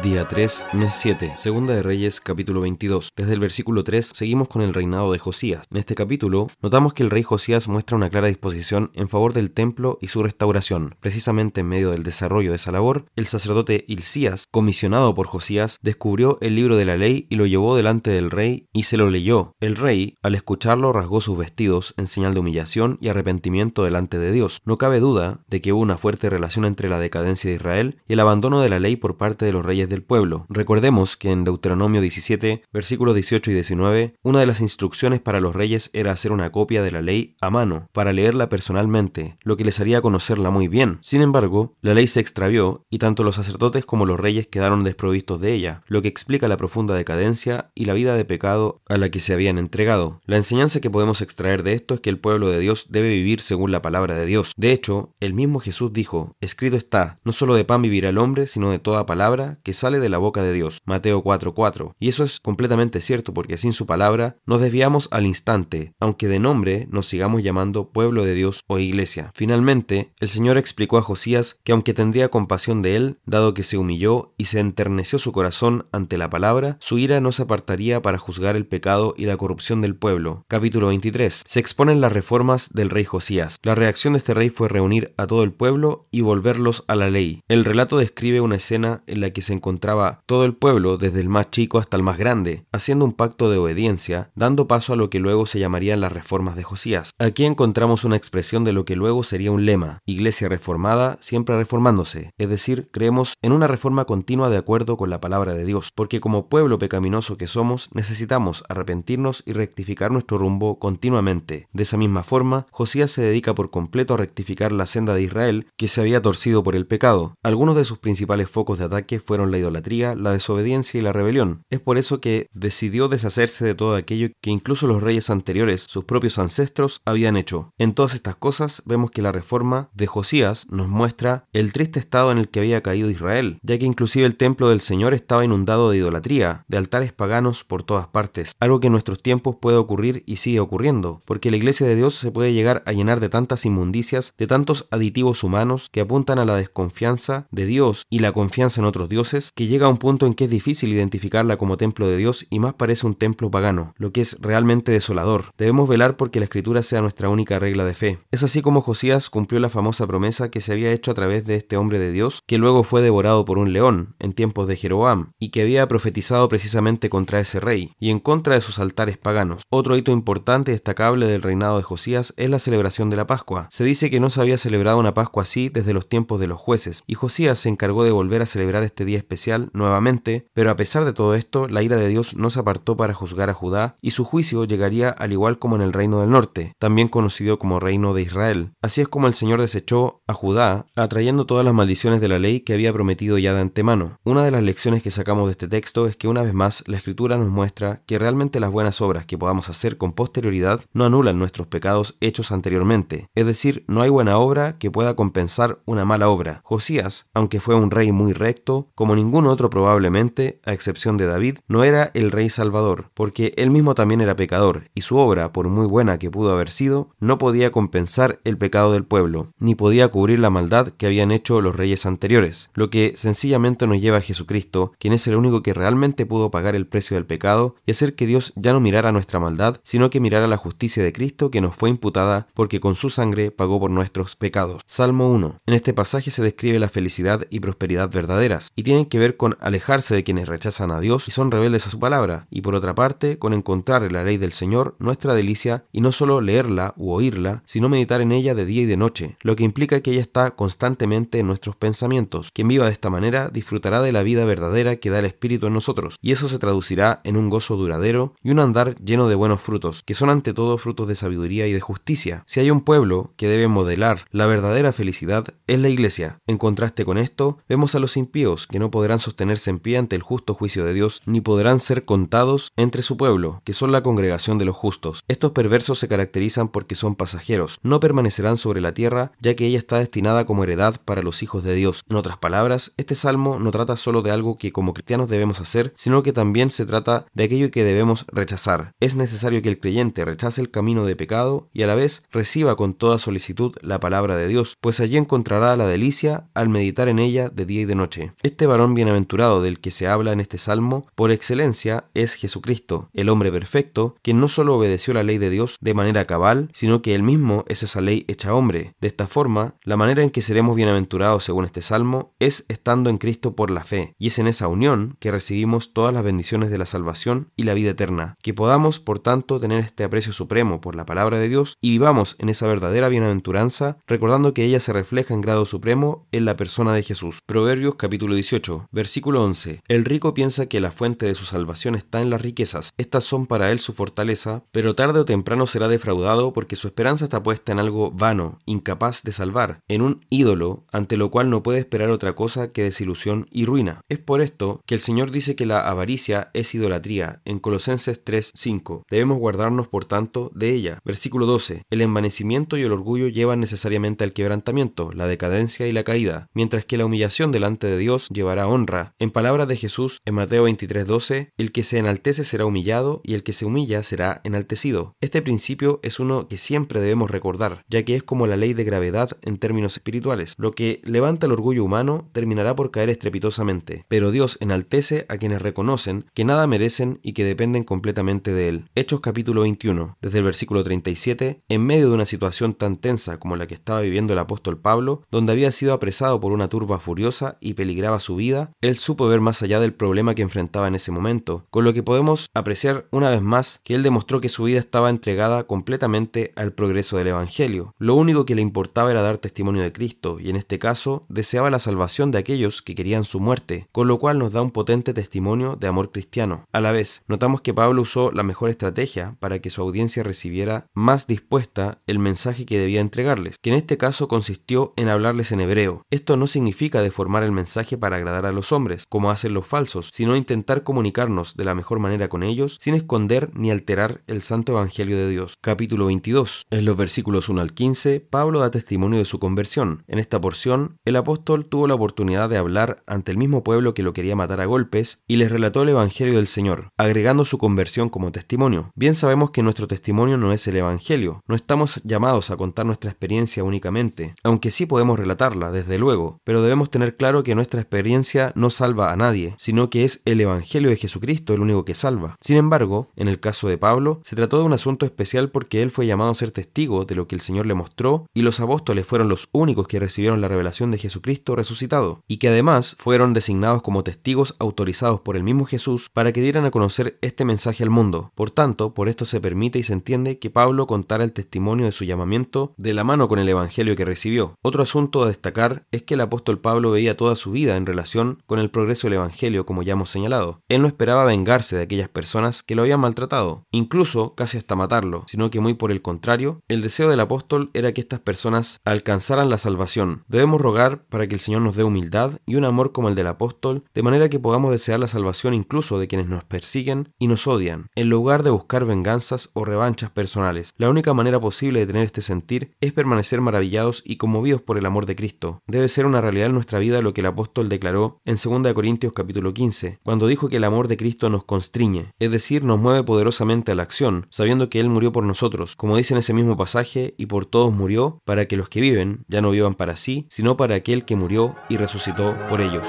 Día 3, mes 7, Segunda de Reyes, capítulo 22. Desde el versículo 3 seguimos con el reinado de Josías. En este capítulo notamos que el rey Josías muestra una clara disposición en favor del templo y su restauración. Precisamente en medio del desarrollo de esa labor, el sacerdote Hilcías, comisionado por Josías, descubrió el libro de la ley y lo llevó delante del rey y se lo leyó. El rey, al escucharlo, rasgó sus vestidos en señal de humillación y arrepentimiento delante de Dios. No cabe duda de que hubo una fuerte relación entre la decadencia de Israel y el abandono de la ley por parte de los reyes del pueblo. Recordemos que en Deuteronomio 17, versículos 18 y 19, una de las instrucciones para los reyes era hacer una copia de la ley a mano, para leerla personalmente, lo que les haría conocerla muy bien. Sin embargo, la ley se extravió y tanto los sacerdotes como los reyes quedaron desprovistos de ella, lo que explica la profunda decadencia y la vida de pecado a la que se habían entregado. La enseñanza que podemos extraer de esto es que el pueblo de Dios debe vivir según la palabra de Dios. De hecho, el mismo Jesús dijo, escrito está, no solo de pan vivirá el hombre, sino de toda palabra que sale de la boca de Dios. Mateo 4:4. Y eso es completamente cierto porque sin su palabra nos desviamos al instante, aunque de nombre nos sigamos llamando pueblo de Dios o iglesia. Finalmente, el Señor explicó a Josías que aunque tendría compasión de él, dado que se humilló y se enterneció su corazón ante la palabra, su ira no se apartaría para juzgar el pecado y la corrupción del pueblo. Capítulo 23. Se exponen las reformas del rey Josías. La reacción de este rey fue reunir a todo el pueblo y volverlos a la ley. El relato describe una escena en la que se encontraba todo el pueblo, desde el más chico hasta el más grande, haciendo un pacto de obediencia, dando paso a lo que luego se llamarían las reformas de Josías. Aquí encontramos una expresión de lo que luego sería un lema, Iglesia reformada, siempre reformándose, es decir, creemos en una reforma continua de acuerdo con la palabra de Dios, porque como pueblo pecaminoso que somos, necesitamos arrepentirnos y rectificar nuestro rumbo continuamente. De esa misma forma, Josías se dedica por completo a rectificar la senda de Israel, que se había torcido por el pecado. Algunos de sus principales focos de ataque fueron la idolatría, la desobediencia y la rebelión. Es por eso que decidió deshacerse de todo aquello que incluso los reyes anteriores, sus propios ancestros, habían hecho. En todas estas cosas vemos que la reforma de Josías nos muestra el triste estado en el que había caído Israel, ya que inclusive el templo del Señor estaba inundado de idolatría, de altares paganos por todas partes, algo que en nuestros tiempos puede ocurrir y sigue ocurriendo, porque la iglesia de Dios se puede llegar a llenar de tantas inmundicias, de tantos aditivos humanos que apuntan a la desconfianza de Dios y la confianza en otros dioses, que llega a un punto en que es difícil identificarla como templo de Dios y más parece un templo pagano, lo que es realmente desolador. Debemos velar porque la escritura sea nuestra única regla de fe. Es así como Josías cumplió la famosa promesa que se había hecho a través de este hombre de Dios, que luego fue devorado por un león en tiempos de Jeroboam, y que había profetizado precisamente contra ese rey, y en contra de sus altares paganos. Otro hito importante y destacable del reinado de Josías es la celebración de la Pascua. Se dice que no se había celebrado una Pascua así desde los tiempos de los jueces, y Josías se encargó de volver a celebrar este día especial nuevamente, pero a pesar de todo esto, la ira de Dios no se apartó para juzgar a Judá, y su juicio llegaría al igual como en el reino del norte, también conocido como reino de Israel. Así es como el Señor desechó a Judá, atrayendo todas las maldiciones de la ley que había prometido ya de antemano. Una de las lecciones que sacamos de este texto es que una vez más la Escritura nos muestra que realmente las buenas obras que podamos hacer con posterioridad no anulan nuestros pecados hechos anteriormente, es decir, no hay buena obra que pueda compensar una mala obra. Josías, aunque fue un rey muy recto, como ninguno otro probablemente, a excepción de David, no era el rey salvador, porque él mismo también era pecador, y su obra, por muy buena que pudo haber sido, no podía compensar el pecado del pueblo, ni podía cubrir la maldad que habían hecho los reyes anteriores, lo que sencillamente nos lleva a Jesucristo, quien es el único que realmente pudo pagar el precio del pecado y hacer que Dios ya no mirara nuestra maldad, sino que mirara la justicia de Cristo que nos fue imputada porque con su sangre pagó por nuestros pecados. Salmo 1. En este pasaje se describe la felicidad y prosperidad verdaderas, y que ver con alejarse de quienes rechazan a Dios y son rebeldes a su palabra, y por otra parte, con encontrar en la ley del Señor nuestra delicia y no solo leerla u oírla, sino meditar en ella de día y de noche, lo que implica que ella está constantemente en nuestros pensamientos. Quien viva de esta manera disfrutará de la vida verdadera que da el Espíritu en nosotros, y eso se traducirá en un gozo duradero y un andar lleno de buenos frutos, que son ante todo frutos de sabiduría y de justicia. Si hay un pueblo que debe modelar la verdadera felicidad, es la iglesia. En contraste con esto, vemos a los impíos que no podrán sostenerse en pie ante el justo juicio de Dios, ni podrán ser contados entre su pueblo, que son la congregación de los justos. Estos perversos se caracterizan porque son pasajeros, no permanecerán sobre la tierra, ya que ella está destinada como heredad para los hijos de Dios. En otras palabras, este salmo no trata solo de algo que como cristianos debemos hacer, sino que también se trata de aquello que debemos rechazar. Es necesario que el creyente rechace el camino de pecado y a la vez reciba con toda solicitud la palabra de Dios, pues allí encontrará la delicia al meditar en ella de día y de noche. Este varón bienaventurado del que se habla en este salmo, por excelencia, es Jesucristo, el hombre perfecto, quien no solo obedeció la ley de Dios de manera cabal, sino que él mismo es esa ley hecha hombre. De esta forma, la manera en que seremos bienaventurados según este salmo es estando en Cristo por la fe, y es en esa unión que recibimos todas las bendiciones de la salvación y la vida eterna. Que podamos, por tanto, tener este aprecio supremo por la palabra de Dios y vivamos en esa verdadera bienaventuranza, recordando que ella se refleja en grado supremo en la persona de Jesús. Proverbios capítulo 18, versículo 11. El rico piensa que la fuente de su salvación está en las riquezas. Estas son para él su fortaleza, pero tarde o temprano será defraudado porque su esperanza está puesta en algo vano, incapaz de salvar, en un ídolo ante lo cual no puede esperar otra cosa que desilusión y ruina. Es por esto que el Señor dice que la avaricia es idolatría en Colosenses 3:5. Debemos guardarnos por tanto de ella. Versículo 12. El envanecimiento y el orgullo llevan necesariamente al quebrantamiento, la decadencia y la caída, mientras que la humillación delante de Dios llevará honra. En palabras de Jesús en Mateo 23:12, el que se enaltece será humillado y el que se humilla será enaltecido. Este principio es uno que siempre debemos recordar, ya que es como la ley de gravedad en términos espirituales. Lo que levanta el orgullo humano terminará por caer estrepitosamente, pero Dios enaltece a quienes reconocen que nada merecen y que dependen completamente de Él. Hechos capítulo 21, desde el versículo 37, en medio de una situación tan tensa como la que estaba viviendo el apóstol Pablo, donde había sido apresado por una turba furiosa y peligraba su vida, él supo ver más allá del problema que enfrentaba en ese momento, con lo que podemos apreciar una vez más que él demostró que su vida estaba entregada completamente al progreso del Evangelio. Lo único que le importaba era dar testimonio de Cristo, y en este caso deseaba la salvación de aquellos que querían su muerte, con lo cual nos da un potente testimonio de amor cristiano. A la vez, notamos que Pablo usó la mejor estrategia para que su audiencia recibiera más dispuesta el mensaje que debía entregarles, que en este caso consistió en hablarles en hebreo. Esto no significa deformar el mensaje para agradar a los hombres, como hacen los falsos, sino intentar comunicarnos de la mejor manera con ellos sin esconder ni alterar el santo evangelio de Dios. Capítulo 22. En los versículos 1 al 15, Pablo da testimonio de su conversión. En esta porción, el apóstol tuvo la oportunidad de hablar ante el mismo pueblo que lo quería matar a golpes y les relató el evangelio del Señor, agregando su conversión como testimonio. Bien sabemos que nuestro testimonio no es el evangelio, no estamos llamados a contar nuestra experiencia únicamente, aunque sí podemos relatarla, desde luego, pero debemos tener claro que nuestra experiencia no salva a nadie, sino que es el evangelio de Jesucristo el único que salva. Sin embargo, en el caso de Pablo, se trató de un asunto especial porque él fue llamado a ser testigo de lo que el Señor le mostró y los apóstoles fueron los únicos que recibieron la revelación de Jesucristo resucitado, y que además fueron designados como testigos autorizados por el mismo Jesús para que dieran a conocer este mensaje al mundo. Por tanto, por esto se permite y se entiende que Pablo contara el testimonio de su llamamiento de la mano con el Evangelio que recibió. Otro asunto a destacar es que el apóstol Pablo veía toda su vida en relación con el progreso del Evangelio, como ya hemos señalado. Él no esperaba vengarse de aquellas personas que lo habían maltratado, incluso casi hasta matarlo, sino que muy por el contrario, el deseo del apóstol era que estas personas alcanzaran la salvación. Debemos rogar para que el Señor nos dé humildad y un amor como el del apóstol, de manera que podamos desear la salvación incluso de quienes nos persiguen y nos odian, en lugar de buscar venganzas o revanchas personales. La única manera posible de tener este sentir es permanecer maravillados y conmovidos por el amor de Cristo. Debe ser una realidad en nuestra vida lo que el apóstol declaró en 2 Corintios capítulo 15, cuando dijo que el amor de Cristo nos constriñe, es decir, nos mueve poderosamente a la acción, sabiendo que Él murió por nosotros, como dice en ese mismo pasaje, y por todos murió, para que los que viven ya no vivan para sí, sino para aquel que murió y resucitó por ellos.